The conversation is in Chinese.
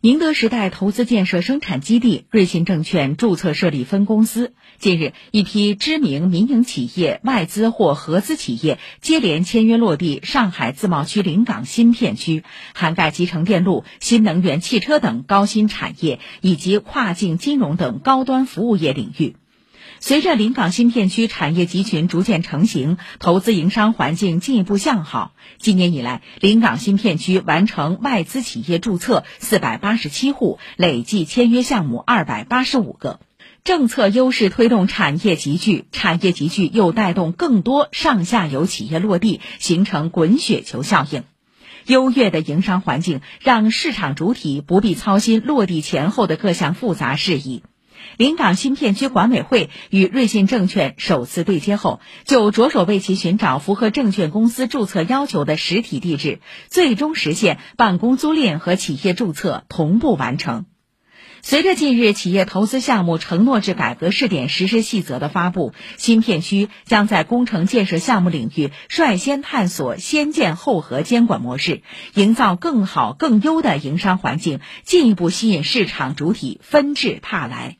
宁德时代投资建设生产基地瑞信证券注册设立分公司。近日，一批知名民营企业、外资或合资企业接连签约落地上海自贸区临港新片区，涵盖集成电路、新能源汽车等高新产业以及跨境金融等高端服务业领域。随着临港新片区产业集群逐渐成型，投资营商环境进一步向好。今年以来，临港新片区完成外资企业注册四百八十七户，累计签约项目二百八十五个。政策优势推动产业集聚，产业集聚又带动更多上下游企业落地，形成滚雪球效应。优越的营商环境让市场主体不必操心落地前后的各项复杂事宜。临港新片区管委会与瑞信证券首次对接后，就着手为其寻找符合证券公司注册要求的实体地址，最终实现办公租赁和企业注册同步完成。随着近日企业投资项目承诺制改革试点实施细则的发布，新片区将在工程建设项目领域率先探索先建后核监管模式，营造更好更优的营商环境，进一步吸引市场主体纷至沓来。